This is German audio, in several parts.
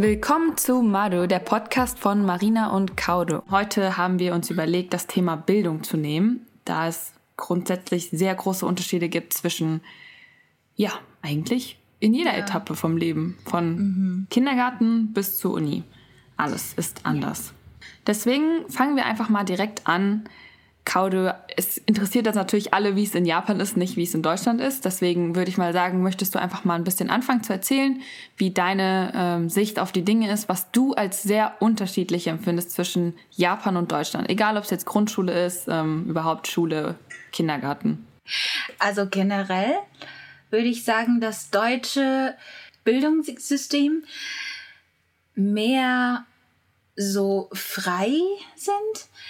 Willkommen zu Mado, der Podcast von Marina und Kaude. Heute haben wir uns überlegt, das Thema Bildung zu nehmen, da es grundsätzlich sehr große Unterschiede gibt zwischen, ja, eigentlich in jeder ja. Etappe vom Leben, von mhm. Kindergarten bis zur Uni. Alles ist anders. Deswegen fangen wir einfach mal direkt an, Kaude, es interessiert das natürlich alle, wie es in Japan ist, nicht wie es in Deutschland ist. Deswegen würde ich mal sagen, möchtest du einfach mal ein bisschen anfangen zu erzählen, wie deine ähm, Sicht auf die Dinge ist, was du als sehr unterschiedlich empfindest zwischen Japan und Deutschland. Egal, ob es jetzt Grundschule ist, ähm, überhaupt Schule, Kindergarten. Also generell würde ich sagen, das deutsche Bildungssystem mehr so frei sind,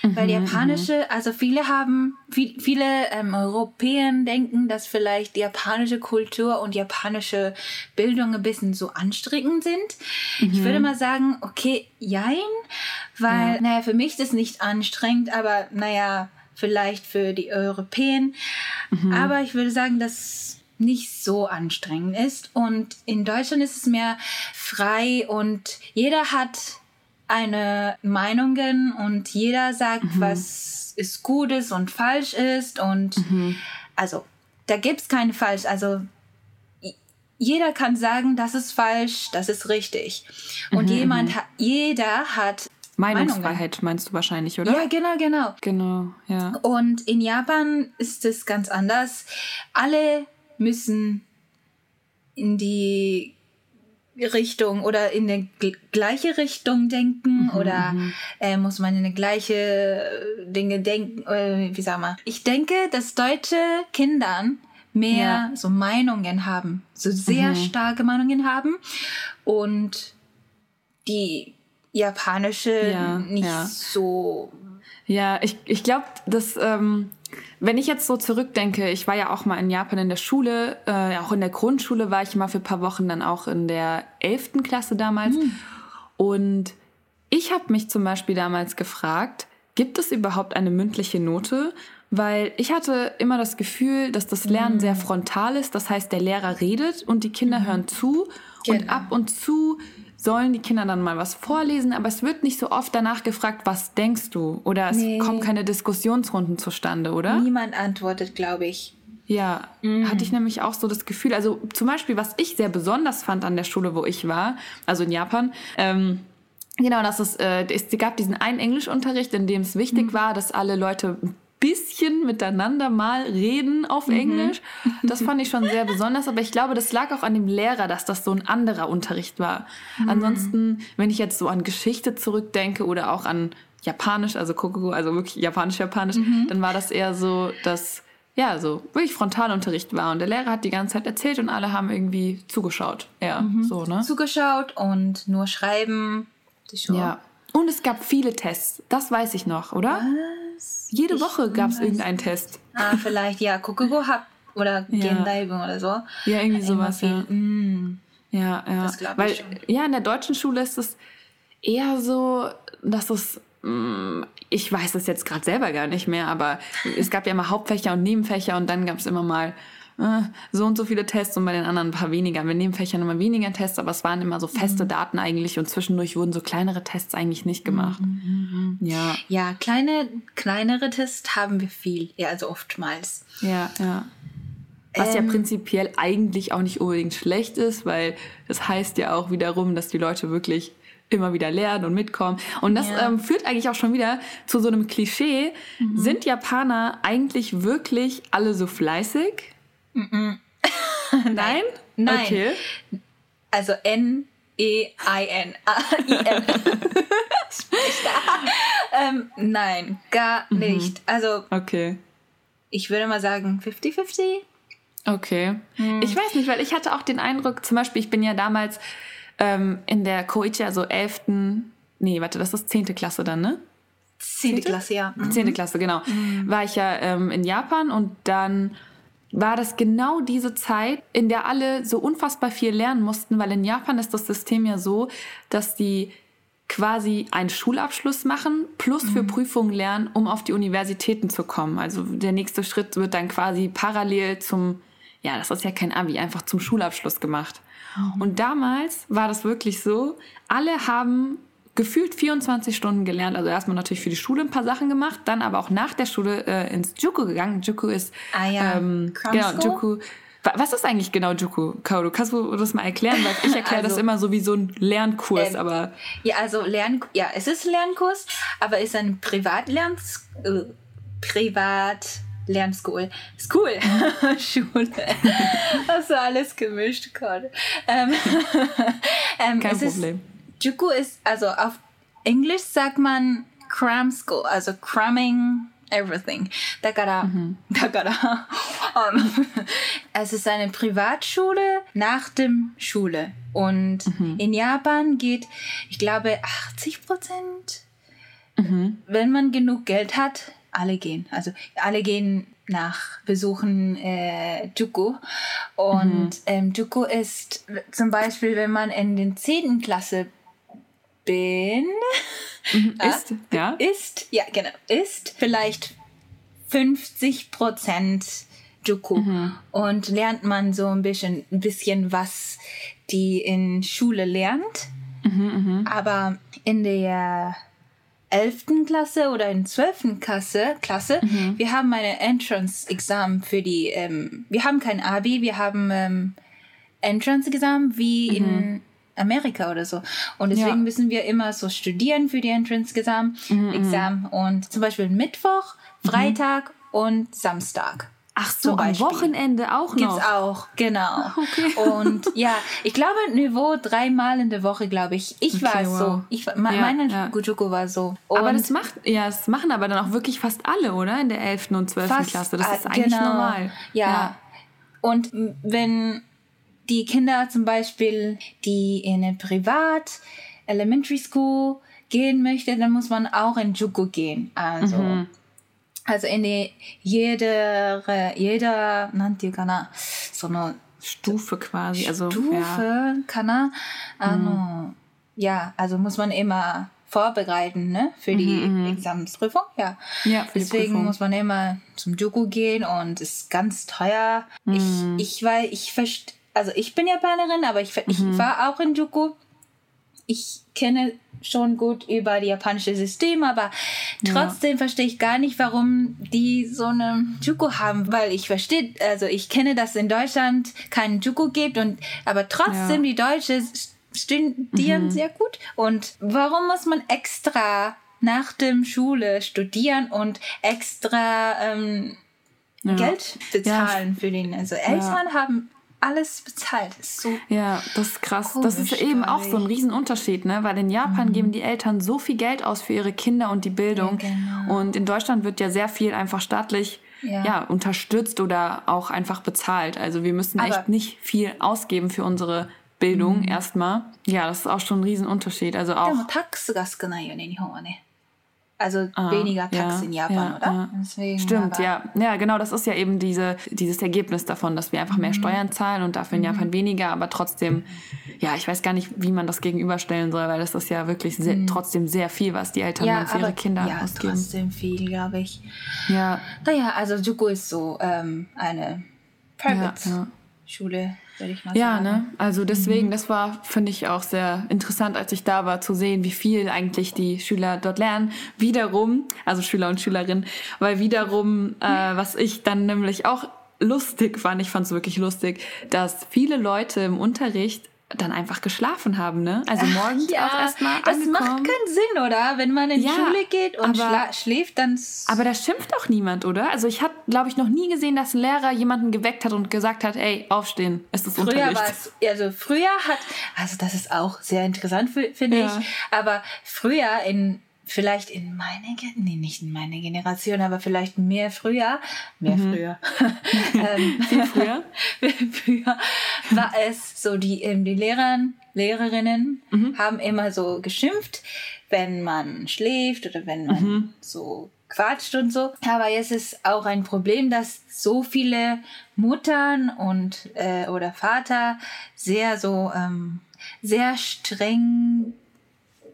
mhm, weil japanische, mhm. also viele haben, viel, viele ähm, Europäer denken, dass vielleicht die japanische Kultur und japanische Bildung ein bisschen so anstrengend sind. Mhm. Ich würde mal sagen, okay, jein, weil, ja. naja, für mich ist es nicht anstrengend, aber naja, vielleicht für die Europäer. Mhm. Aber ich würde sagen, dass nicht so anstrengend ist. Und in Deutschland ist es mehr frei und jeder hat eine Meinungen und jeder sagt, mhm. was ist Gutes und falsch ist. Und mhm. also, da gibt es kein falsch. Also, jeder kann sagen, das ist falsch, das ist richtig. Und mhm. jemand, mhm. jeder hat Meinungsfreiheit Meinungen. meinst du wahrscheinlich, oder? Ja, genau, genau. Genau, ja. Und in Japan ist es ganz anders. Alle müssen in die Richtung oder in eine gleiche Richtung denken mhm, oder äh, muss man in eine gleiche äh, Dinge denken, äh, wie sagen wir? Ich denke, dass deutsche Kindern mehr ja. so Meinungen haben, so sehr mhm. starke Meinungen haben und die japanische ja, nicht ja. so. Ja, ich, ich glaube, dass ähm, wenn ich jetzt so zurückdenke, ich war ja auch mal in Japan in der Schule, äh, auch in der Grundschule war ich mal für ein paar Wochen dann auch in der 11. Klasse damals. Mhm. Und ich habe mich zum Beispiel damals gefragt, gibt es überhaupt eine mündliche Note? Weil ich hatte immer das Gefühl, dass das Lernen mhm. sehr frontal ist. Das heißt, der Lehrer redet und die Kinder mhm. hören zu. Genau. Und ab und zu sollen die Kinder dann mal was vorlesen, aber es wird nicht so oft danach gefragt, was denkst du? Oder es nee. kommen keine Diskussionsrunden zustande, oder? Niemand antwortet, glaube ich. Ja, mhm. hatte ich nämlich auch so das Gefühl. Also zum Beispiel, was ich sehr besonders fand an der Schule, wo ich war, also in Japan, ähm, Genau, dass es, äh, es gab diesen einen Englischunterricht, in dem es wichtig mhm. war, dass alle Leute bisschen miteinander mal reden auf mhm. Englisch. Das fand ich schon sehr besonders, aber ich glaube, das lag auch an dem Lehrer, dass das so ein anderer Unterricht war. Mhm. Ansonsten, wenn ich jetzt so an Geschichte zurückdenke oder auch an Japanisch, also Kokogo, also wirklich Japanisch-Japanisch, mhm. dann war das eher so, dass ja, so wirklich Frontalunterricht war und der Lehrer hat die ganze Zeit erzählt und alle haben irgendwie zugeschaut. Ja, mhm. so, ne? Zugeschaut und nur schreiben. Ja. Und es gab viele Tests, das weiß ich noch, oder? Was? Jede ich Woche gab es irgendeinen Test. Ah, vielleicht, ja. Kokugo hat oder ja. Gendaiben oder so. Ja, irgendwie sowas, ja. Mm. Ja, ja. Das Weil, ich schon. Ja, in der deutschen Schule ist es eher so, dass es mm, ich weiß es jetzt gerade selber gar nicht mehr, aber es gab ja immer Hauptfächer und Nebenfächer und dann gab es immer mal äh, so und so viele Tests und bei den anderen ein paar weniger. Wir nehmen Fächern immer weniger Tests, aber es waren immer so feste mhm. Daten eigentlich und zwischendurch wurden so kleinere Tests eigentlich nicht gemacht. Mhm. Ja. Ja, kleine, kleinere Tests haben wir viel, ja, also oftmals. Ja, ja. Was ähm, ja prinzipiell eigentlich auch nicht unbedingt schlecht ist, weil das heißt ja auch wiederum, dass die Leute wirklich immer wieder lernen und mitkommen. Und das ja. ähm, führt eigentlich auch schon wieder zu so einem Klischee. Mhm. Sind Japaner eigentlich wirklich alle so fleißig? Nein? Nein. Okay. Also N. E-I-N. I-N. ähm, nein, gar mhm. nicht. Also, okay. ich würde mal sagen 50-50. Okay. Hm. Ich weiß nicht, weil ich hatte auch den Eindruck, zum Beispiel, ich bin ja damals ähm, in der Koichi, also 11. Nee, warte, das ist 10. Klasse dann, ne? 10. Klasse, ja. Mhm. 10. Klasse, genau. Mhm. War ich ja ähm, in Japan und dann war das genau diese Zeit, in der alle so unfassbar viel lernen mussten, weil in Japan ist das System ja so, dass die quasi einen Schulabschluss machen plus für mhm. Prüfungen lernen, um auf die Universitäten zu kommen. Also der nächste Schritt wird dann quasi parallel zum ja, das ist ja kein Abi, einfach zum Schulabschluss gemacht. Mhm. Und damals war das wirklich so, alle haben gefühlt 24 Stunden gelernt. Also erstmal natürlich für die Schule ein paar Sachen gemacht, dann aber auch nach der Schule äh, ins Juku gegangen. Juku ist Ah ja, ähm, genau School? Juku. Wa- Was ist eigentlich genau Juku, Kaoru? Kannst du das mal erklären? Weil ich erkläre das Also, immer so wie so ein Lernkurs, ähm, aber Ja, also Lern, ja, es ist ein Lernkurs, aber es ist ein Privatlernsk äh, Privat Lernschool. School. Schule. Hast du alles gemischt gerade. Ähm, ähm, kein es ist- Problem. Juku ist, also auf Englisch sagt man cram school, also cramming everything. だから、だから、um, es ist eine Privatschule nach dem Schule. Und in Japan geht, ich glaube, 80 Prozent, wenn man genug Geld hat, alle gehen. Also alle gehen nach Besuchen äh, Juku. Und ähm, Juku ist zum Beispiel, wenn man in den 10. Klasse bin, Ist, ja? ist, ja genau, ist vielleicht 50 Prozent Juku und lernt man so ein bisschen, ein bisschen was die in Schule lernt. Aber in der 11. Klasse oder in 12. Klasse, Klasse wir haben eine Entrance-Examen für die, ähm, wir haben kein Abi, wir haben ähm, Entrance-Examen wie in Amerika oder so. Und deswegen Ja. müssen wir immer so studieren für die Entrance-Examen. Examen. Und zum Beispiel Mittwoch, Freitag und Samstag. Ach so, am. Wochenende auch Gibt's noch. auch, genau. Okay. Und ja, ich glaube Niveau dreimal in der Woche, glaube ich. Ich war Okay, so. wow. Ich, war- me- Ja, meine ja. Gujuku war so. aber Und das macht, ja, das machen aber dann auch wirklich fast alle, oder? In der 11. und 12. fast, Klasse. Das ist eigentlich genau. normal. Ja. Und m- wenn die Kinder zum Beispiel, die in eine Privat, Elementary School gehen möchte, dann muss man auch in Juku gehen. Also, mhm. also in die, jeder, jeder, nannte kana, so eine Stufe quasi. Also, Stufe, ja. kana, ah, mhm. ja, also muss man immer vorbereiten ne? für die mhm. mhm. Examensprüfung. Ja. ja Deswegen Prüfung. muss man immer zum Juku gehen und es ist ganz teuer. Mhm. Ich, ich, weil ich verstehe also ich bin Japanerin, aber ich, ich war auch in Juku. Ich kenne schon gut über die japanische System, aber trotzdem verstehe ich gar nicht, warum die so eine Juku haben, weil ich verstehe, also ich kenne, dass es in Deutschland keinen Juku gibt und aber trotzdem die Deutsche studieren sehr gut. Und warum muss man extra nach dem Schule studieren und extra ähm, Ja. Geld bezahlen für den. Also Eltern haben alles bezahlt. Das ist so Ja, das ist krass. das ist Komisch, eben auch glaub so ein ich. Riesenunterschied, ne? Weil in Japan geben die Eltern so viel Geld aus für ihre Kinder und die Bildung. Ja, genau. Und in Deutschland wird ja sehr viel einfach staatlich Ja. ja. unterstützt oder auch einfach bezahlt. Also wir müssen Aber- echt nicht viel ausgeben für unsere Bildung erstmal. Ja, das ist auch schon ein Riesenunterschied. Also で auch もタックスが少ないよね、日本はね。 Also Ah, weniger Tax ja, in Japan, ja, oder? ja. Deswegen, Stimmt, ja. Ja, genau, das ist ja eben diese, dieses Ergebnis davon, dass wir einfach Mhm. mehr Steuern zahlen und dafür in Japan weniger, aber trotzdem, ja, ich weiß gar nicht, wie man das gegenüberstellen soll, weil das ist ja wirklich sehr, trotzdem sehr viel, was die Eltern Mhm. Ja, dann für ihre Kinder ja, ausgeben. trotzdem viel, glaube ich. Ja, Naja, also Juku ist so ähm, eine Private Ja, ja. Schule, würde ich mal ja, sagen. ne? Also deswegen, das war, finde ich, auch sehr interessant, als ich da war, zu sehen, wie viel eigentlich die Schüler dort lernen. Wiederum, also Schüler und Schülerinnen, weil wiederum, äh, was ich dann nämlich auch lustig fand, ich fand es wirklich lustig, dass viele Leute im Unterricht dann einfach geschlafen haben, ne? Also morgens auch erstmal das angekommen. macht keinen Sinn, oder? Wenn man in die Ja, Schule geht und aber- schläft, dann... Aber da schimpft auch niemand, oder? Also ich habe, glaube ich, noch nie gesehen, dass ein Lehrer jemanden geweckt hat und gesagt hat, ey, aufstehen, es ist Früher Unterricht. war es, also früher hat, also das ist auch sehr interessant, fi- finde Ja. ich, aber früher in, vielleicht in meine, nee, nicht in meine Generation, aber vielleicht mehr früher, mehr früher, ähm, Viel früher. früher war es so, die, ähm, die Lehrer, Lehrerinnen haben immer so geschimpft, wenn man schläft oder wenn man so quatscht und so. Aber jetzt ist auch ein Problem, dass so viele Muttern und äh, oder Vater sehr so ähm, sehr streng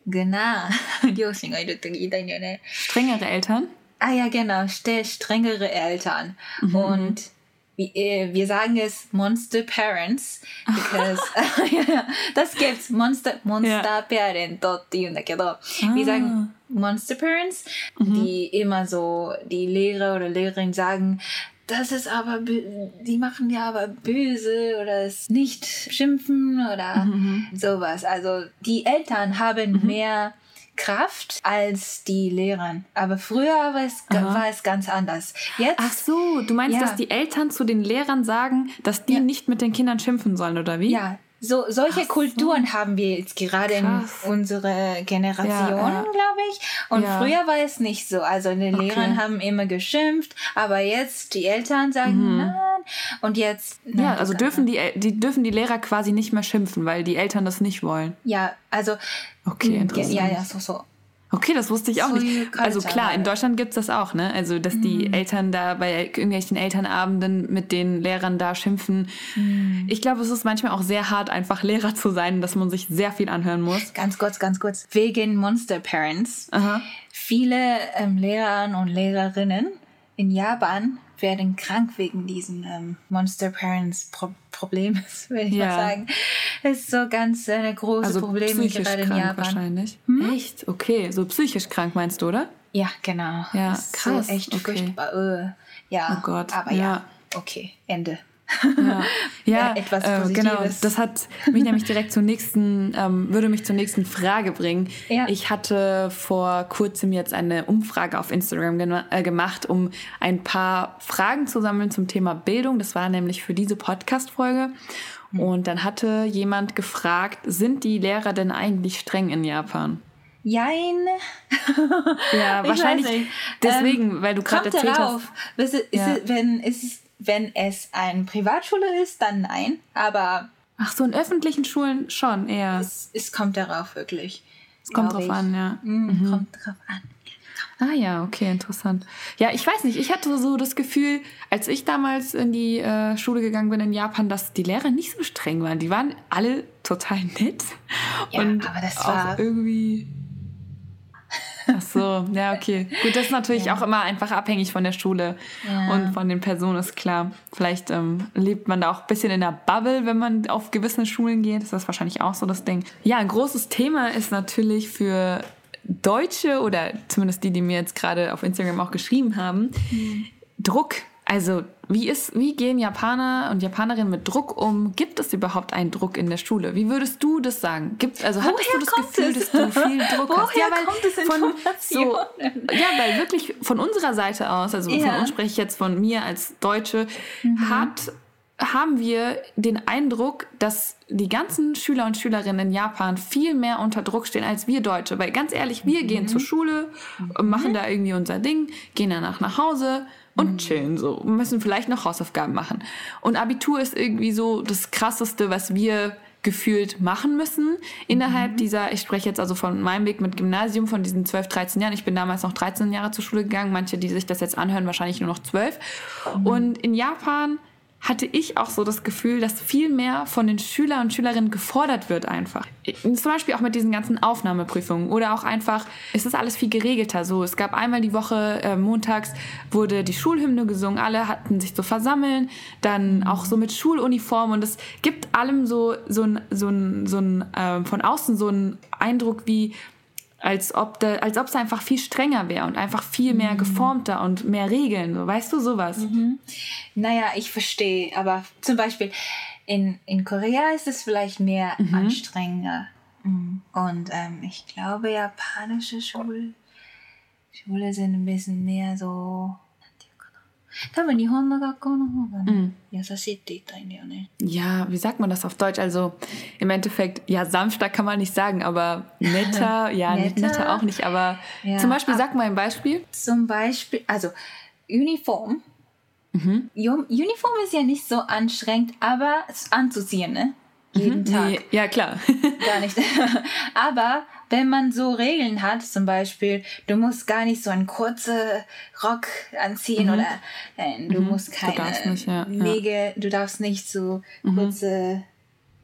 genau 両親がいるって言いたいんだよね。 Strengere Eltern. Ah ja, genau, ste- strengere Eltern. Und wie, äh, wir sagen es Monster Parents, because, ja, das gibt's, Monster, Monster Parent って言うんだけど、wir sagen Monster Parents, die immer so, die Lehrer oder Lehrerin sagen, das ist aber, die machen ja aber böse oder es nicht schimpfen oder sowas. Also die Eltern haben mehr Kraft als die Lehrer. Aber früher war es, war es ganz anders. Jetzt, Ach so, du meinst, Ja. dass die Eltern zu den Lehrern sagen, dass die nicht mit den Kindern schimpfen sollen, oder wie? ja, so, solche so. Kulturen haben wir jetzt gerade Krass. in unserer Generation, Ja, ja. glaube ich. Und Ja. früher war es nicht so. Also die Okay. Lehrer haben immer geschimpft, aber jetzt die Eltern sagen nein. Und jetzt. Mhm. Ja, nein, also dürfen die, die dürfen die Lehrer quasi nicht mehr schimpfen, weil die Eltern das nicht wollen. Ja, also. Okay, interessant. Ja, ja, so, so. Okay, das wusste ich auch So nicht. Also klar, in. Deutschland gibt's das auch, ne? Also, dass die Eltern da bei irgendwelchen Elternabenden mit den Lehrern da schimpfen. Ich glaube, es ist manchmal auch sehr hart, einfach Lehrer zu sein, dass man sich sehr viel anhören muss. Ganz kurz, ganz kurz. Wegen Monster Parents. Aha. Viele ähm, Lehrer und Lehrerinnen in Japan werden krank wegen diesem ähm, Monster Parents Pro Problem, würde ich Ja. mal sagen. Es ist so ganz äh, eine große Also Problem psychisch gerade in krank Japan. Hm? wahrscheinlich. Echt? Okay, so psychisch krank meinst du, oder? Ja, genau. Ja, Das ist krass, So echt okay. furchtbar. Äh, ja. Oh Gott, Aber ja. ja. Okay, Ende. Ja, ja etwas äh, genau. Positives. Das hat mich nämlich direkt zur nächsten, ähm, würde mich zur nächsten Frage bringen. Ja. Ich hatte vor kurzem jetzt eine Umfrage auf Instagram gena- äh, gemacht, um ein paar Fragen zu sammeln zum Thema Bildung. Das war nämlich für diese Podcast-Folge. Hm. Und dann hatte jemand gefragt, sind die Lehrer denn eigentlich streng in Japan? Jein. Ja, Ich wahrscheinlich deswegen, weil du gerade erzählt darauf. hast. Ist es, ist Ja. es, wenn, ist es, wenn es eine Privatschule ist, dann nein. Aber Ach so, in öffentlichen Schulen schon eher. es, es kommt darauf wirklich. Es kommt drauf ich. an, ja. Mm, Kommt drauf an. Ah ja, okay, interessant. Ja, ich weiß nicht, ich hatte so das Gefühl, als ich damals in die äh, Schule gegangen bin in Japan, dass die Lehrer nicht so streng waren. Die waren alle total nett. Ja, und aber das war- irgendwie. Ach so, ja, okay. Gut, das ist natürlich auch immer einfach abhängig von der Schule Ja. und von den Personen, ist klar. Vielleicht ähm, lebt man da auch ein bisschen in der Bubble, wenn man auf gewisse Schulen geht. Das ist wahrscheinlich auch so das Ding. Ja, ein großes Thema ist natürlich für Deutsche oder zumindest die, die mir jetzt gerade auf Instagram auch geschrieben haben, Druck. Also, wie, ist, wie gehen Japaner und Japanerinnen mit Druck um? Gibt es überhaupt einen Druck in der Schule? Wie würdest du das sagen? Gibt, also, hattest Woher du das Gefühl, es? dass du viel Druck hast? Woher Ja, weil kommt es von so, ja, weil wirklich von unserer Seite aus, also von Ja. uns spreche ich jetzt von mir als Deutsche, Mhm. hat, haben wir den Eindruck, dass die ganzen Schüler und Schülerinnen in Japan viel mehr unter Druck stehen als wir Deutsche. Weil ganz ehrlich, wir Mhm. gehen zur Schule, und machen da irgendwie unser Ding, gehen danach nach Hause und Mhm. chillen so. Müssen vielleicht noch Hausaufgaben machen. Und Abitur ist irgendwie so das Krasseste, was wir gefühlt machen müssen innerhalb Mhm. dieser, ich spreche jetzt also von meinem Weg mit Gymnasium, von diesen 12, 13 Jahren. Ich bin damals noch 13 Jahre zur Schule gegangen. Manche, die sich das jetzt anhören, wahrscheinlich nur noch 12. Mhm. Und in Japan hatte ich auch so das Gefühl, dass viel mehr von den Schüler und Schülerinnen gefordert wird einfach. Zum Beispiel auch mit diesen ganzen Aufnahmeprüfungen oder auch einfach, es ist alles viel geregelter. So, es gab einmal die Woche äh, montags wurde die Schulhymne gesungen, alle hatten sich so versammeln, dann auch so mit Schuluniform und es gibt allem so so ein so ein, so ein ähm, von außen so einen Eindruck wie als ob da, als ob es einfach viel strenger wäre und einfach viel mehr geformter und mehr Regeln, so, weißt du sowas? Naja, ich verstehe, aber zum Beispiel in, in Korea ist es vielleicht mehr Mhm. anstrengender. Und ähm, ich glaube, japanische Schule, Schule sind ein bisschen mehr so. 多分日本の学校の方がね、優しいって言いたいんだよね。 Ja, wie sagt man das auf Deutsch? Also im Endeffekt, ja, sanfter kann man nicht sagen, aber netter, ja, nicht Netter. netter auch nicht, aber Ja, zum Beispiel, ab- sag mal ein Beispiel. Zum Beispiel, also Uniform. Mhm. Ju- Uniform ist ja nicht so anstrengend, aber es anzuziehen, ne? Jeden Tag. Nee, ja, klar. Gar nicht. Aber wenn man so Regeln hat, zum Beispiel, du musst gar nicht so einen kurzen Rock anziehen oder äh, du musst keine darfst nicht, ja, ja. Nägel, du darfst nicht so kurze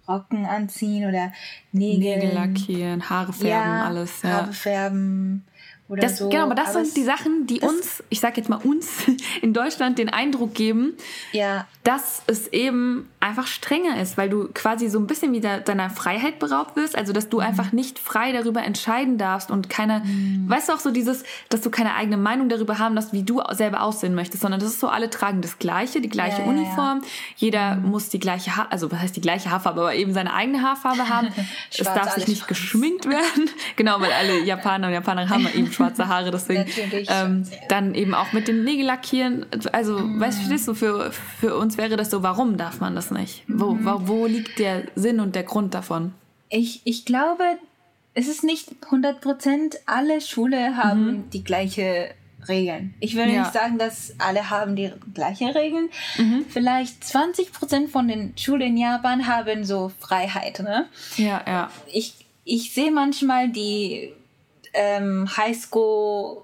Rocken anziehen oder Nägel, Nägel lackieren, Haare färben, ja, alles, ja. Haare färben oder Das, so. genau, aber das Aber sind die Sachen, die uns, ich sag jetzt mal uns, in Deutschland den Eindruck geben, Ja, dass es eben einfach strenger ist, weil du quasi so ein bisschen wieder deiner Freiheit beraubt wirst, also dass du Mhm. einfach nicht frei darüber entscheiden darfst und keine, weißt du auch so dieses, dass du keine eigene Meinung darüber haben darfst, wie du selber aussehen möchtest, sondern das ist so, alle tragen das Gleiche, die gleiche Ja, ja, ja. Uniform, jeder muss die gleiche Haar, also was heißt die gleiche Haarfarbe, aber eben seine eigene Haarfarbe haben. es darf sich nicht schwarz. geschminkt werden, genau, weil alle Japaner und Japanerinnen haben eben schwarze Haare, deswegen ähm, dann eben auch mit dem Nägel lackieren. Also, weißt du, du, für, für uns wäre das so, warum darf man das nicht? Wo, Mhm. wo, wo liegt der Sinn und der Grund davon? ich, ich glaube, es ist nicht 100 Prozent. Alle Schule haben die gleiche Regeln. Ich würde Mhm. Ja. nicht sagen, dass alle haben die gleiche Regeln. Mhm. Vielleicht 20 Prozent von den Schulen in Japan haben so Freiheit. Ne? Ja, ja. ich, ich sehe manchmal die ähm, Highschool,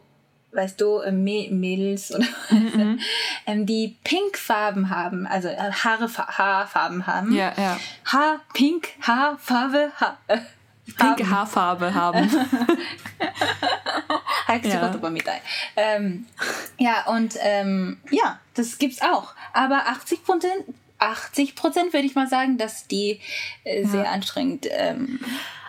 weißt du, äh, M Mädels oder was, mhm, mhm. ähm, die Pinkfarben haben, also äh, Haare, Haarfarben haben. Ja, ja. Haar, Pink, Haarfarbe, Haar. Äh, Pinke Haarfarbe haben. ja. Ähm, ja, und ähm, ja, das gibt's auch. Aber 80 Prozent, 80 Prozent würde ich mal sagen, dass die äh, sehr ja. anstrengend. Ähm,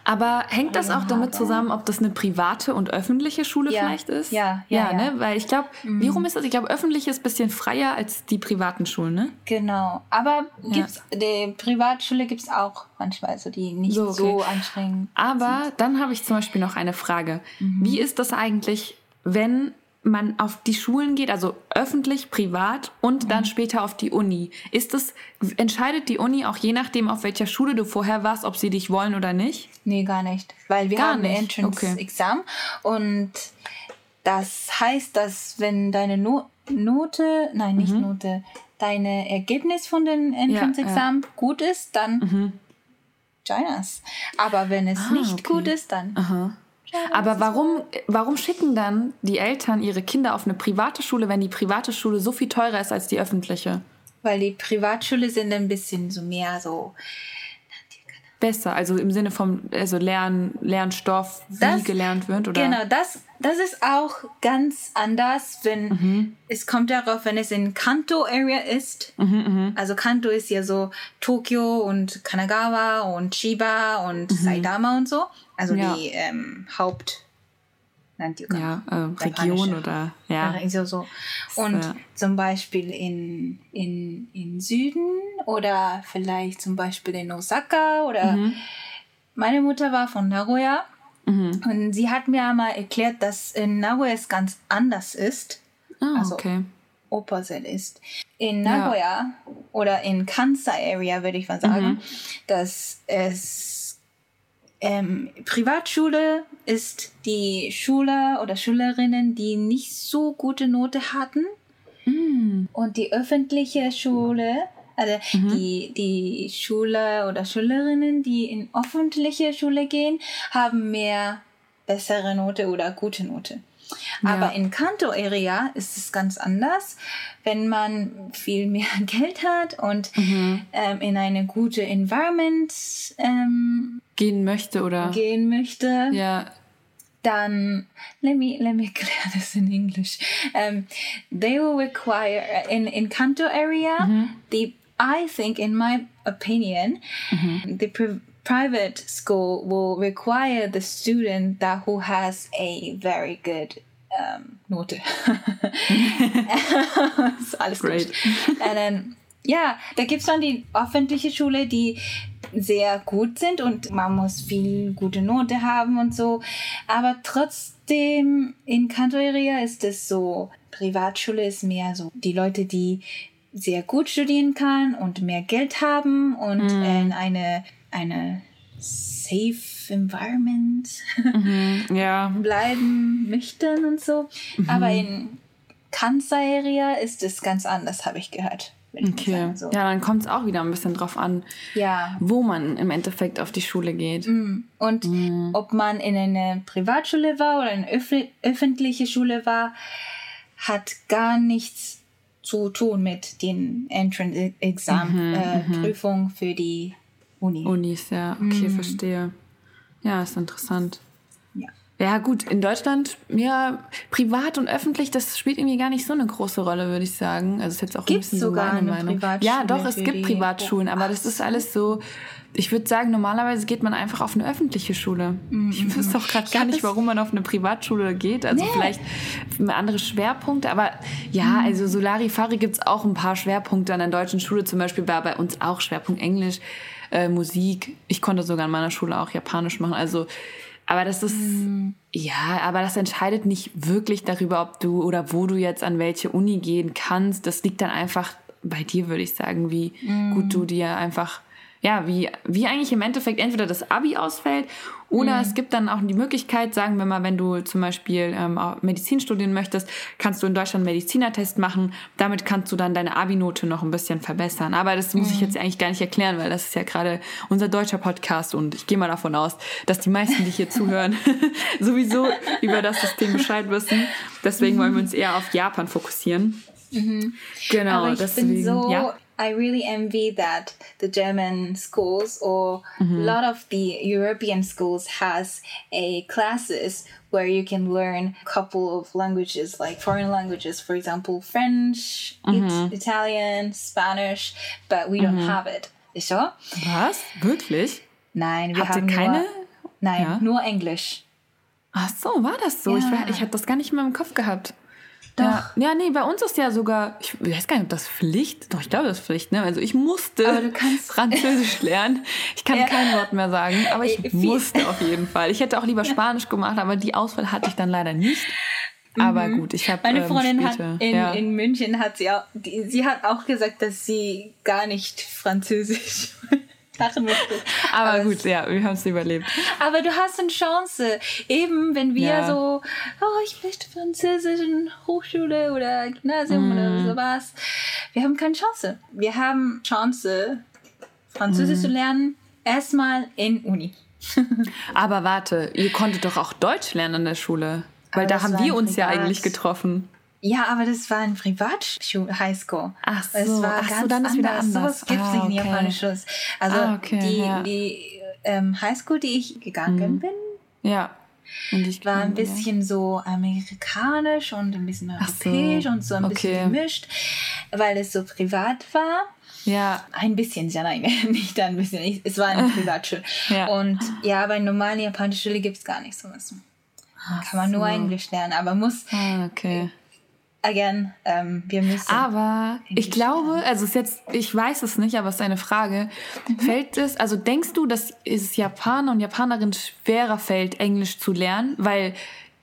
aber hängt das auch damit zusammen, ob das eine private und öffentliche Schule Ja, vielleicht ist? ja, ja, ja, ja. ne? Weil ich glaube, wie rum ist das? Ich glaube, öffentlich ist ein bisschen freier als die privaten Schulen, ne? Genau, aber gibt's, die Privatschule gibt es auch manchmal, also die nicht So, so, okay. anstrengend. Aber dann habe ich zum Beispiel noch eine Frage. Wie ist das eigentlich, wenn man auf die Schulen geht, also öffentlich, privat und dann später auf die Uni? Ist das, entscheidet die Uni auch je nachdem, auf welcher Schule du vorher warst, ob sie dich wollen oder nicht? Nee, gar nicht, weil wir Gar haben nicht, Entrance-Exam und das heißt, dass wenn deine no Note, nein, nicht Note, deine Ergebnis von den Entrance-Exam gut ist, dann join us. Aber wenn es Ah, nicht okay. gut ist, dann Aber warum, warum schicken dann die Eltern ihre Kinder auf eine private Schule, wenn die private Schule so viel teurer ist als die öffentliche? weil die Privatschule sind ein bisschen so mehr so Besser, also im Sinne von also Lern, Lernstoff, wie Das- gelernt wird, oder? Genau, das, das ist auch ganz anders, wenn Mhm. es kommt darauf, wenn es in Kanto Area ist. Mhm, Also Kanto ist ja so Tokio und Kanagawa und Chiba und Saitama und so. Also Mhm. Ja. die ähm, Haupt nantiいうかJa, äh, Japanische. Region oder ja. Ja, so, so. Und ja. zum Beispiel in, in, in Süden oder vielleicht zum Beispiel in Osaka oder Mhm. meine Mutter war von Nagoya und sie hat mir einmal erklärt, dass in Nagoya es ganz anders ist, Ah, Also- okay. opposite ist. In Nagoya oder in Kansai Area würde ich mal sagen, dass es ähm, Privatschule ist die Schüler oder Schülerinnen, die nicht so gute Note hatten. Und die öffentliche Schule, also die, die Schüler oder Schülerinnen, die in öffentliche Schule gehen, haben mehr bessere Note oder gute Note. Aber in Kanto Area ist es ganz anders, wenn man viel mehr Geld hat und ähm, in eine gute Environment ähm, Gehen möchte oder gehen möchte ja. dann let me let me clear this in English. Um, they will require in in Kanto area. The I think, in my opinion, the pri- private school will require the student that who has a very good um, Note. so alles Great. gut. And then, ja, da gibt es dann die öffentliche Schule, die sehr gut sind und man muss viel gute Note haben und so. Aber trotzdem in Kanto Area ist es so, Privatschule ist mehr so die Leute, die sehr gut studieren kann und mehr Geld haben und in eine, eine safe environment Ja. bleiben möchten und so. Aber in Kansai Area ist es ganz anders, habe ich gehört. Okay. sagen, so. Ja, dann kommt es auch wieder ein bisschen drauf an, ja. wo man im Endeffekt auf die Schule geht. Und ob man in eine Privatschule war oder eine öff öffentliche Schule war, hat gar nichts zu tun mit den Entrance-Exam-Prüfung für die Uni. Unis, ja, okay, verstehe. Ja, ist interessant. Ja. Ja, gut, in Deutschland, ja, privat und öffentlich, das spielt irgendwie gar nicht so eine große Rolle, würde ich sagen. Also, es ist jetzt auch Gibt's ein bisschen sogar so meine eine Meinung. Privatschule Ja, doch, es gibt Privatschulen, aber das ist alles so. Ich würde sagen, normalerweise geht man einfach auf eine öffentliche Schule. Ich wüsste auch gerade gar nicht, warum man auf eine Privatschule geht. Also Nee. vielleicht andere Schwerpunkte. Aber ja, Mhm. also Solarifari gibt es auch ein paar Schwerpunkte an der deutschen Schule. Zum Beispiel war bei uns auch Schwerpunkt Englisch, äh, Musik. Ich konnte sogar in meiner Schule auch Japanisch machen. Also, aber das ist, Mhm. ja, aber das entscheidet nicht wirklich darüber, ob du oder wo du jetzt an welche Uni gehen kannst. Das liegt dann einfach bei dir, würde ich sagen, wie Mhm. gut du dir einfach, ja, wie, wie eigentlich im Endeffekt entweder das Abi ausfällt oder Mhm. es gibt dann auch die Möglichkeit, sagen wir mal, wenn du zum Beispiel ähm, Medizin studieren möchtest, kannst du in Deutschland einen Medizinertest machen. Damit kannst du dann deine Abi-Note noch ein bisschen verbessern. Aber das muss Mhm. ich jetzt eigentlich gar nicht erklären, weil das ist ja gerade unser deutscher Podcast und ich gehe mal davon aus, dass die meisten, die hier zuhören, sowieso über das System Bescheid wissen. Deswegen wollen wir uns eher auf Japan fokussieren. Genau, Aber ich deswegen. bin so, ja. I really envy that the German schools or Mm-hmm. a lot of the European schools has a classes where you can learn a couple of languages, like foreign languages, for example, French, Mm-hmm. It- Italian, Spanish, but we don't have it. So? Was? Wirklich? Nein, wir Habt ihr haben keine? Nur, nein, Ja. nur Englisch. Ach so, war das so? Ich, Ja. war- ich habe das gar nicht mehr im Kopf gehabt. Doch. Ja, ja, nee, bei uns ist ja sogar, ich weiß gar nicht, ob das Pflicht, doch, ich glaube, das ist Pflicht, ne? Also ich musste Aber du kannst- Französisch lernen. Ich kann Ja. kein Wort mehr sagen, aber ich viel- musste auf jeden Fall. Ich hätte auch lieber Spanisch gemacht, aber die Auswahl hatte ich dann leider nicht. Aber gut, ich habe Mhm. Meine ähm, Freundin hat später, in, ja. in München hat sie auch, die, sie hat auch gesagt, dass sie gar nicht Französisch machen möchte. aber es- gut, ja, wir haben es überlebt. Aber du hast eine Chance. Eben, wenn wir Ja. so, oh, ich möchte Französisch in Hochschule oder Gymnasium Mhm. oder sowas. Wir haben keine Chance. Wir haben Chance, Französisch Mhm. zu lernen, erstmal in Uni. Aber warte, ihr konntet doch auch Deutsch lernen an der Schule. Weil Aber da haben wir uns ja eigentlich getroffen. Ja, aber das war ein Privatschule, Highschool. Ach so, Es war ach so, ganz dann ist wieder anders. Sowas gibt es Ah, nicht in okay. Japanisch. Also Ah, okay, die, ja. die ähm, Highschool, die ich gegangen Mhm. bin, Ja. Und ich war ein kann- ja. bisschen so amerikanisch und ein bisschen Ach so, europäisch und so ein okay. bisschen gemischt, weil es so privat war. Ja, Ein bisschen, ja nein, nicht ein bisschen. Ich- Es war eine Privatschule. Ja. Und ja, bei normalen japanischen Schule gibt es gar nicht sowas. Kann man nur so. Englisch lernen, aber muss, ah, okay. Again, ähm, wir müssen. Aber ich glaube, also es ist jetzt, ich weiß es nicht, aber es ist eine Frage. Mhm. Fällt es, also denkst du, dass es Japaner und Japanerinnen schwerer fällt, Englisch zu lernen? Weil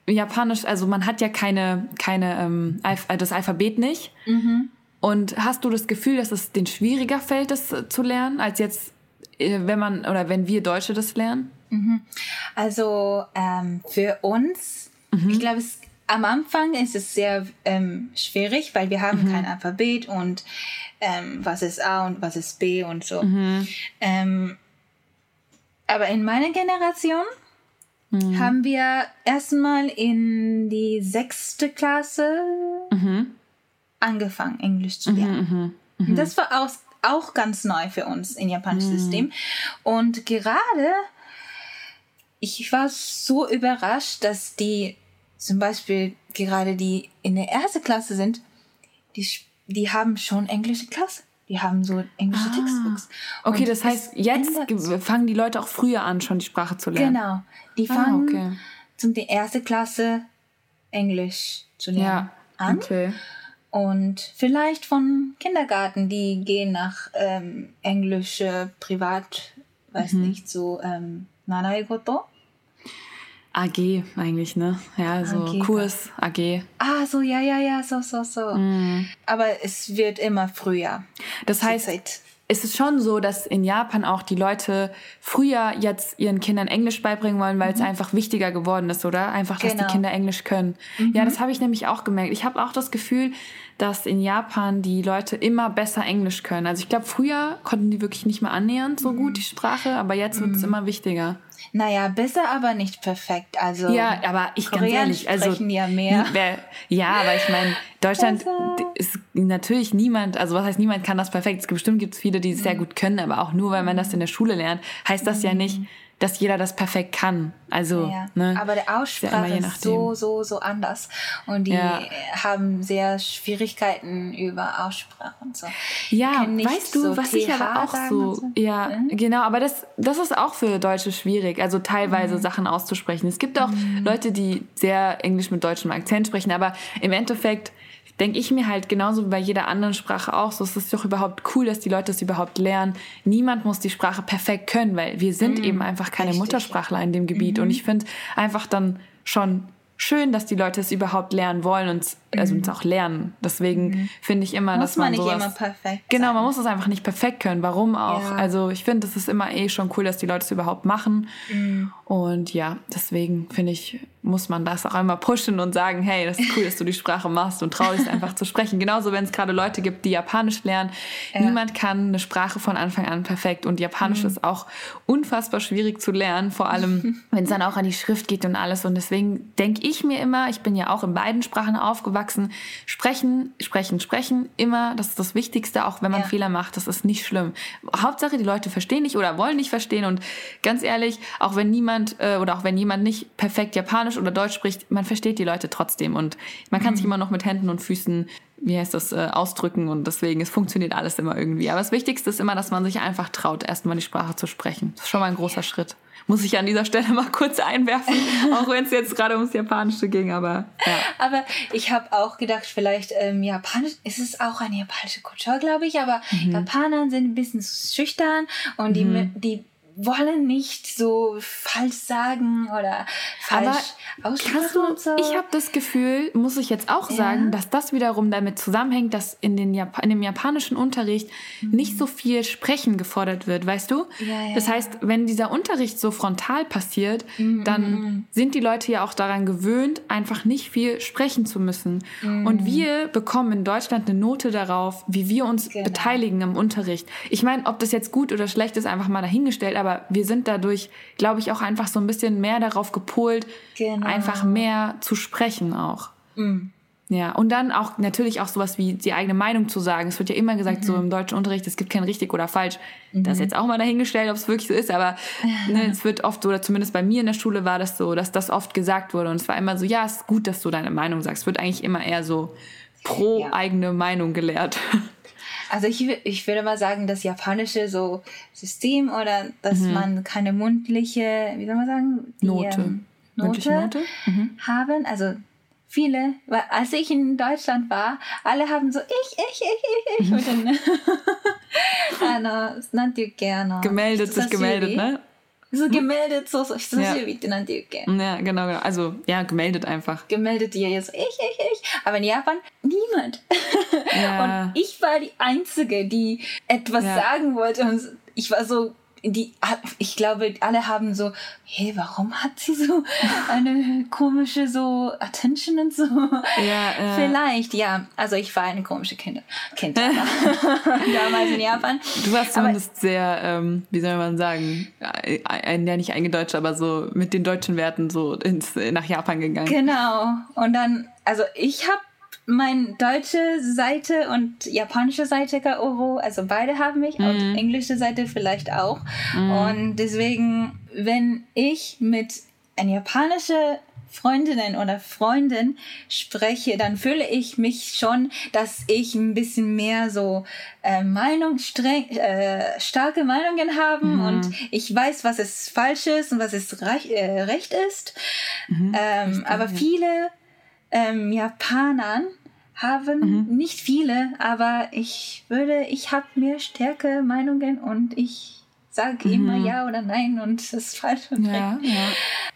Japanisch, also man hat ja keine, keine, ähm, äh, das Alphabet nicht. Mhm. Und hast du das Gefühl, dass es denen schwieriger fällt, das zu lernen, als jetzt, äh, wenn man oder wenn wir Deutsche das lernen? Also ähm, für uns, ich glaube, es, am Anfang ist es sehr ähm, schwierig, weil wir haben kein Alphabet und ähm, was ist A und was ist B und so. Ähm, aber in meiner Generation haben wir erstmal in die sechste Klasse angefangen, Englisch zu lernen. Und Das war auch, auch ganz neu für uns im japanischen System. Und gerade ich war so überrascht, dass die zum Beispiel gerade die in der ersten Klasse sind, die, die haben schon englische Klasse. Die haben so englische Textbooks. Ah. Okay, Und das heißt, jetzt fangen die Leute auch früher an, schon die Sprache zu lernen. Genau. Die Ah, fangen okay. zum der ersten Klasse Englisch zu lernen Ja. an. Okay. Und vielleicht von Kindergarten, die gehen nach ähm, englische Privat, weiß Mhm. nicht, so ähm, Nanaigoto. AG eigentlich, ne? Ja, so AG. Kurs, AG. Ah, so, ja, ja, ja, so, so, so. Mhm. Aber es wird immer früher. Das heißt, Zeit. es ist schon so, dass in Japan auch die Leute früher jetzt ihren Kindern Englisch beibringen wollen, weil es einfach wichtiger geworden ist, oder? Einfach, dass Mhm. Genau. die Kinder Englisch können. Ja, das habe ich nämlich auch gemerkt. Ich habe auch das Gefühl, dass in Japan die Leute immer besser Englisch können. Also ich glaube, früher konnten die wirklich nicht mehr annähernd so Mhm. gut die Sprache, aber jetzt wird es immer wichtiger. Naja, besser, aber nicht perfekt. Also, Ja, aber ich ganz Koreanisch ehrlich, also sprechen ja mehr. wer- ja, aber ich meine, Deutschland Also- ist natürlich niemand, also was heißt niemand kann das perfekt. Es gibt bestimmt gibt es viele, die es Mhm. sehr gut können, aber auch nur weil man das in der Schule lernt, heißt das ja nicht, dass jeder das perfekt kann. Also, Ja. ne? Aber der Aussprache ist nachdem. so, so, so anders. Und die Ja. haben sehr Schwierigkeiten über Aussprache und so. Ja, weißt du, so was ich aber auch so, so. ja, genau, aber das, das ist auch für Deutsche schwierig, also Mhm. teilweise Sachen auszusprechen. Es gibt auch Leute, die sehr Englisch mit deutschem Akzent sprechen, aber im Endeffekt denke ich mir halt genauso wie bei jeder anderen Sprache auch so, es ist doch überhaupt cool, dass die Leute es überhaupt lernen. Niemand muss die Sprache perfekt können, weil wir sind eben einfach keine Mhm. richtig. Mhm. Muttersprachler in dem Gebiet und ich finde einfach dann schon schön, dass die Leute es überhaupt lernen wollen und also uns auch lernen. Deswegen finde ich immer, Mhm. Muss dass man, man nicht sowas, immer perfekt Genau, man muss es einfach nicht perfekt können. Warum auch? Ja. Also ich finde, es ist immer eh schon cool, dass die Leute es überhaupt machen. Mhm. Und ja, deswegen finde ich, muss man das auch einmal pushen und sagen, hey, das ist cool, dass du die Sprache machst und trau dich einfach zu sprechen. Genauso, wenn es gerade Leute gibt, die Japanisch lernen. Niemand kann eine Sprache von Anfang an perfekt und Japanisch Mhm. ist auch unfassbar schwierig zu lernen, vor allem wenn es dann auch an die Schrift geht und alles. Und deswegen denke ich mir immer, ich bin ja auch in beiden Sprachen aufgewachsen, sprechen, sprechen, sprechen, immer, das ist das Wichtigste, auch wenn man Ja. Fehler macht, das ist nicht schlimm. Hauptsache, die Leute verstehen nicht oder wollen nicht verstehen und ganz ehrlich, auch wenn niemand äh, oder auch wenn jemand nicht perfekt Japanisch oder Deutsch spricht, man versteht die Leute trotzdem und man kann sich immer noch mit Händen und Füßen, wie heißt das, äh, ausdrücken und deswegen, es funktioniert alles immer irgendwie. Aber das Wichtigste ist immer, dass man sich einfach traut, erstmal die Sprache zu sprechen. Das ist schon mal ein großer Schritt. Muss ich an dieser Stelle mal kurz einwerfen, auch wenn es jetzt gerade ums Japanische ging, aber ja. Aber ich habe auch gedacht, vielleicht ähm, Japanisch, es ist auch eine japanische Kultur, glaube ich, aber Mhm. Japaner sind ein bisschen schüchtern und die, die wollen nicht so falsch sagen oder falsch aussprechen Kannst du, und so. ich habe das Gefühl, muss ich jetzt auch Ja. sagen, dass das wiederum damit zusammenhängt, dass in, den Jap in dem japanischen Unterricht nicht so viel Sprechen gefordert wird, weißt du? Mhm. Ja, ja, das ja. heißt, wenn dieser Unterricht so frontal passiert, Mhm, dann sind die Leute ja auch daran gewöhnt, einfach nicht viel sprechen zu müssen. Mhm. Und wir bekommen in Deutschland eine Note darauf, wie wir uns Genau. beteiligen am Unterricht. Ich meine, ob das jetzt gut oder schlecht ist, einfach mal dahingestellt, aber wir sind dadurch, glaube ich, auch einfach so ein bisschen mehr darauf gepolt, Genau. einfach mehr zu sprechen auch. Ja, und dann auch natürlich auch sowas wie die eigene Meinung zu sagen. Es wird ja immer gesagt, so im deutschen Unterricht, es gibt kein richtig oder falsch. Das ist jetzt auch mal dahingestellt, ob es wirklich so ist, aber ne, es wird oft, oder zumindest bei mir in der Schule war das so, dass das oft gesagt wurde. Und es war immer so, ja, es ist gut, dass du deine Meinung sagst. Es wird eigentlich immer eher so pro Ja. eigene Meinung gelehrt. Also ich, wü- ich würde mal sagen, das japanische so System oder dass man keine mundliche, wie soll man sagen, die, Mhm. Note. ähm, Mündliche Note, Note? Mhm. haben. Also viele, weil als ich in Deutschland war, alle haben so ich, ich, ich, ich, ich. Und dann, ah, no, なんて言うっけあの Gemeldet, sich gemeldet, ne? So gemeldet, so, so, 人差し指ってなんて言うっけ Ja, genau, genau. Also, ja, gemeldet einfach. gemeldet die jetzt ich, ich, ich. Aber in Japan niemand. Ja. Und ich war die Einzige, die etwas Ja. sagen wollte. Und ich war so, die, ich glaube, alle haben so, hey, warum hat sie so eine komische so Attention und so? Ja, ja. Vielleicht, ja. Also ich war eine komische Kind, kind damals in Japan. Du warst zumindest sehr, ähm, wie soll man sagen, äh, ein, ja nicht eingedeutscht, aber so mit den deutschen Werten so ins, nach Japan gegangen. Genau. Und dann, also ich habe meine deutsche Seite und japanische Seite Gaoro, also beide haben mich und englische Seite vielleicht auch. Und deswegen, wenn ich mit einer japanischen Freundinnen oder Freundin spreche, dann fühle ich mich schon, dass ich ein bisschen mehr so äh, Meinung, streng, äh, starke Meinungen haben und ich weiß, was es falsch ist und was es reich, äh, recht ist. ähm, aber viele ähm, Japanern haben nicht viele, aber ich würde, ich habe mehr stärke Meinungen und ich sage immer ja oder nein und das ist falsch und Ja, recht. ja.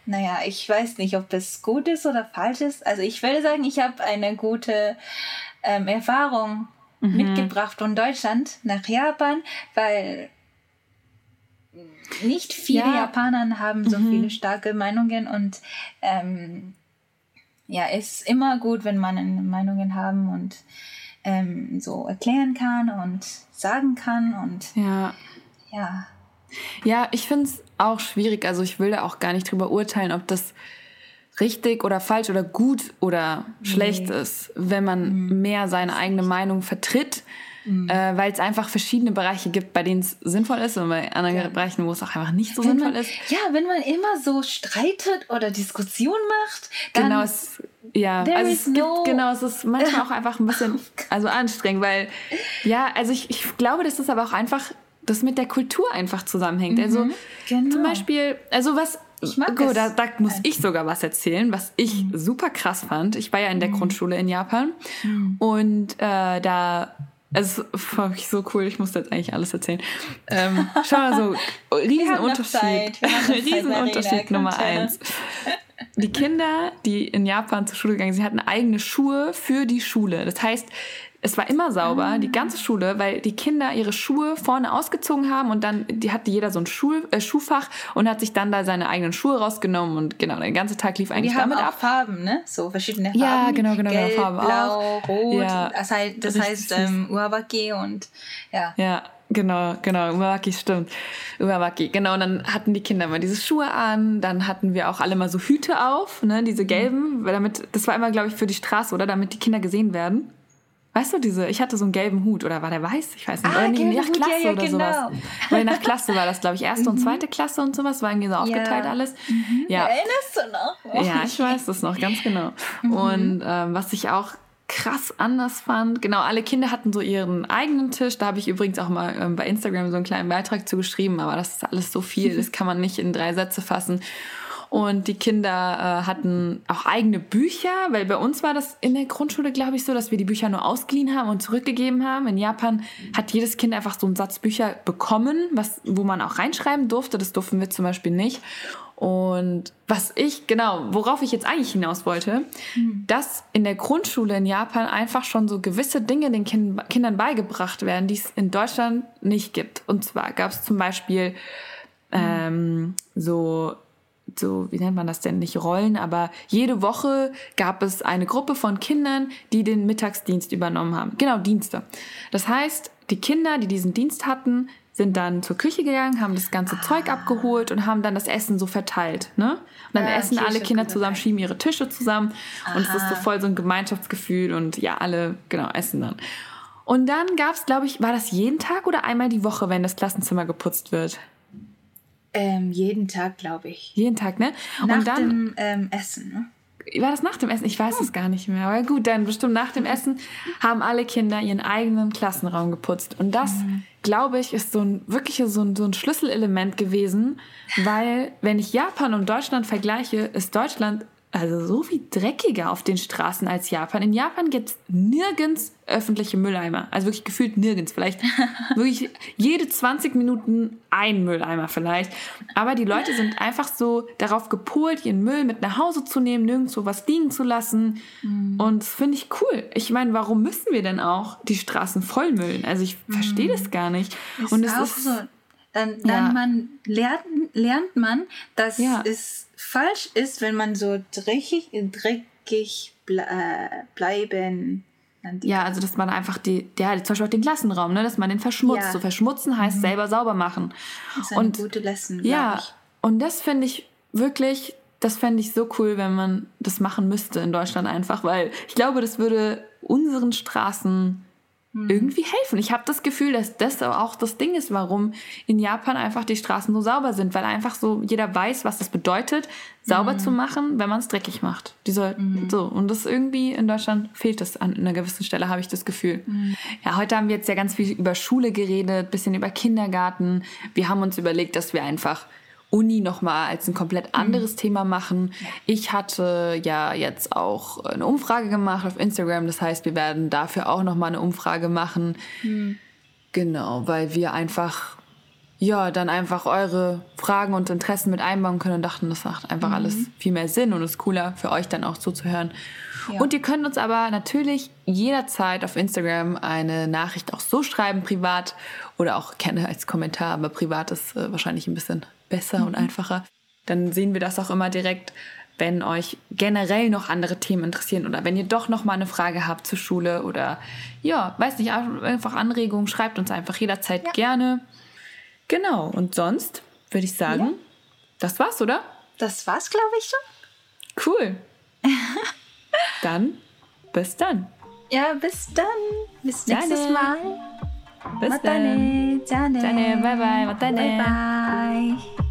Naja, ich weiß nicht, ob es gut ist oder falsch ist. Also ich würde sagen, ich habe eine gute ähm, Erfahrung mitgebracht von Deutschland nach Japan, weil nicht viele Ja. Japaner haben so viele starke Meinungen und ähm, ja, es ist immer gut, wenn man Meinungen haben und ähm, so erklären kann und sagen kann und Ja. ja. Ja, ich finde es auch schwierig. Also ich will da auch gar nicht drüber urteilen, ob das richtig oder falsch oder gut oder schlecht ist, wenn man mehr seine eigene Meinung vertritt. Mhm. äh, weil es einfach verschiedene Bereiche gibt, bei denen es sinnvoll ist und bei anderen ja. Bereichen, wo es auch einfach nicht so wenn sinnvoll man, ist. Ja, wenn man immer so streitet oder Diskussion macht, dann genau, es, ja, also es gibt, genau, es ist manchmal auch einfach ein bisschen also anstrengend, weil ja, also ich, ich glaube, dass das aber auch einfach das mit der Kultur einfach zusammenhängt. Also mhm, also genau. zum Beispiel, also was ich mag Gut, da, da, muss ich sogar was erzählen, was ich mhm. super krass fand. Ich war ja in der mhm. Grundschule in Japan mhm. und äh, da es war wirklich so cool, ich musste jetzt eigentlich alles erzählen. Ähm, schau mal so, Riesenunterschied. Riesenunterschied Nummer eins. Die Kinder, die in Japan zur Schule gegangen sind, hatten eigene Schuhe für die Schule. Das heißt, es war immer sauber, ah. die ganze Schule, weil die Kinder ihre Schuhe vorne ausgezogen haben und dann die hatte jeder so ein Schuh, äh, Schuhfach und hat sich dann da seine eigenen Schuhe rausgenommen und genau, der ganze Tag lief eigentlich die damit haben auch ab. Farben, ne? So verschiedene Farben. Ja, genau, genau, Gelb, Farben Blau, auch. Rot. Ja, das heißt, das heißt ähm, Uawaki und ja. Ja, Genau, genau, Uwawaki stimmt. Uwawaki, genau. Und dann hatten die Kinder mal diese Schuhe an, dann hatten wir auch alle mal so Hüte auf, ne, diese gelben, weil damit, das war immer, glaube ich, für die Straße, oder? Damit die Kinder gesehen werden. Weißt du, diese, ich hatte so einen gelben Hut oder war der weiß? Ich weiß nicht. Ah, oder nee, nach Hut, Klasse ja, ja, oder genau. sowas. Weil nach Klasse war das, glaube ich, erste und Mhm. zweite Klasse und sowas, war irgendwie so aufgeteilt Ja. alles. Mhm. Ja. Erinnerst du noch? Ja, ich weiß das noch, ganz genau. Mhm. Und ähm, was ich auch krass anders fand, genau, alle Kinder hatten so ihren eigenen Tisch. Da habe ich übrigens auch mal ähm, bei Instagram so einen kleinen Beitrag zu geschrieben, aber das ist alles so viel, das kann man nicht in drei Sätze fassen. Und die Kinder äh, hatten auch eigene Bücher, weil bei uns war das in der Grundschule, glaube ich, so, dass wir die Bücher nur ausgeliehen haben und zurückgegeben haben. In Japan hat jedes Kind einfach so einen Satz Bücher bekommen, was, wo man auch reinschreiben durfte. Das durften wir zum Beispiel nicht. Und was ich, genau, worauf ich jetzt eigentlich hinaus wollte, dass in der Grundschule in Japan einfach schon so gewisse Dinge den kind Kindern beigebracht werden, die es in Deutschland nicht gibt. Und zwar gab es zum Beispiel ähm, so so, wie nennt man das denn, nicht Rollen, aber jede Woche gab es eine Gruppe von Kindern, die den Mittagsdienst übernommen haben. Genau, Dienste. Das heißt, die Kinder, die diesen Dienst hatten, sind dann zur Küche gegangen, haben das ganze Zeug abgeholt und haben dann das Essen so verteilt. Ne? Und dann Ah, essen alle Kinder zusammen, schieben ihre Tische zusammen und es ist so Aha. voll so ein Gemeinschaftsgefühl und ja, alle, genau, essen dann. Und dann gab es, glaube ich, war das jeden Tag oder einmal die Woche, wenn das Klassenzimmer geputzt wird? Ähm, jeden Tag, glaube ich. Jeden Tag, ne? Nach und dann dem ähm, Essen, ne? war das nach dem Essen? Ich weiß es gar nicht mehr. Aber gut, dann bestimmt nach dem Essen haben alle Kinder ihren eigenen Klassenraum geputzt. Und das, glaube ich, ist so ein wirkliches so ein, so ein Schlüsselelement gewesen, weil wenn ich Japan und Deutschland vergleiche, ist Deutschland also so viel dreckiger auf den Straßen als Japan. In Japan gibt es nirgends öffentliche Mülleimer. Also wirklich gefühlt nirgends. Vielleicht wirklich jede 20 Minuten ein Mülleimer vielleicht. Aber die Leute sind einfach so darauf gepolt, ihren Müll mit nach Hause zu nehmen, nirgendwo was liegen zu lassen. Und das finde ich cool. Ich meine, warum müssen wir denn auch die Straßen vollmüllen? Also ich verstehe das gar nicht. Ist Und es auch ist so. Dann, dann Ja. man lernt, lernt man, dass Ja. es falsch ist, wenn man so dreckig, dreckig ble äh, bleiben. Ja, also dass man einfach die, ja, zum Beispiel auch den Klassenraum, ne, dass man den verschmutzt. Ja. So verschmutzen heißt selber sauber machen. Das ist eine und- gute Lesson, Ja, ich. und das finde ich wirklich, das fände ich so cool, wenn man das machen müsste in Deutschland einfach, weil ich glaube, das würde unseren Straßen Hm. irgendwie helfen. Ich habe das Gefühl, dass das auch das Ding ist, warum in Japan einfach die Straßen so sauber sind, weil einfach so jeder weiß, was das bedeutet, sauber Hm. zu machen, wenn man es dreckig macht. Diese, so und das irgendwie in Deutschland fehlt das an einer gewissen Stelle, habe ich das Gefühl. Hm. Ja, heute haben wir jetzt ja ganz viel über Schule geredet, bisschen über Kindergarten. Wir haben uns überlegt, dass wir einfach Uni nochmal als ein komplett anderes Thema machen. Ich hatte ja jetzt auch eine Umfrage gemacht auf Instagram. Das heißt, wir werden dafür auch nochmal eine Umfrage machen. Genau, weil wir einfach, ja, dann einfach eure Fragen und Interessen mit einbauen können und dachten, das macht einfach alles viel mehr Sinn und ist cooler für euch dann auch zuzuhören. Ja. Und ihr könnt uns aber natürlich jederzeit auf Instagram eine Nachricht auch so schreiben, privat oder auch gerne als Kommentar, aber privat ist äh, wahrscheinlich ein bisschen besser und einfacher. Dann sehen wir das auch immer direkt, wenn euch generell noch andere Themen interessieren oder wenn ihr doch noch mal eine Frage habt zur Schule oder ja, weiß nicht, einfach Anregungen, schreibt uns einfach jederzeit Ja. gerne. Genau, und sonst würde ich sagen, Ja. das war's, oder? Das war's, glaube ich, schon. Cool. dann, bis dann. Ja, bis dann. Bis nächstes Jane. Mal. またね。じゃあね。バイバイ。またね。バイバイ。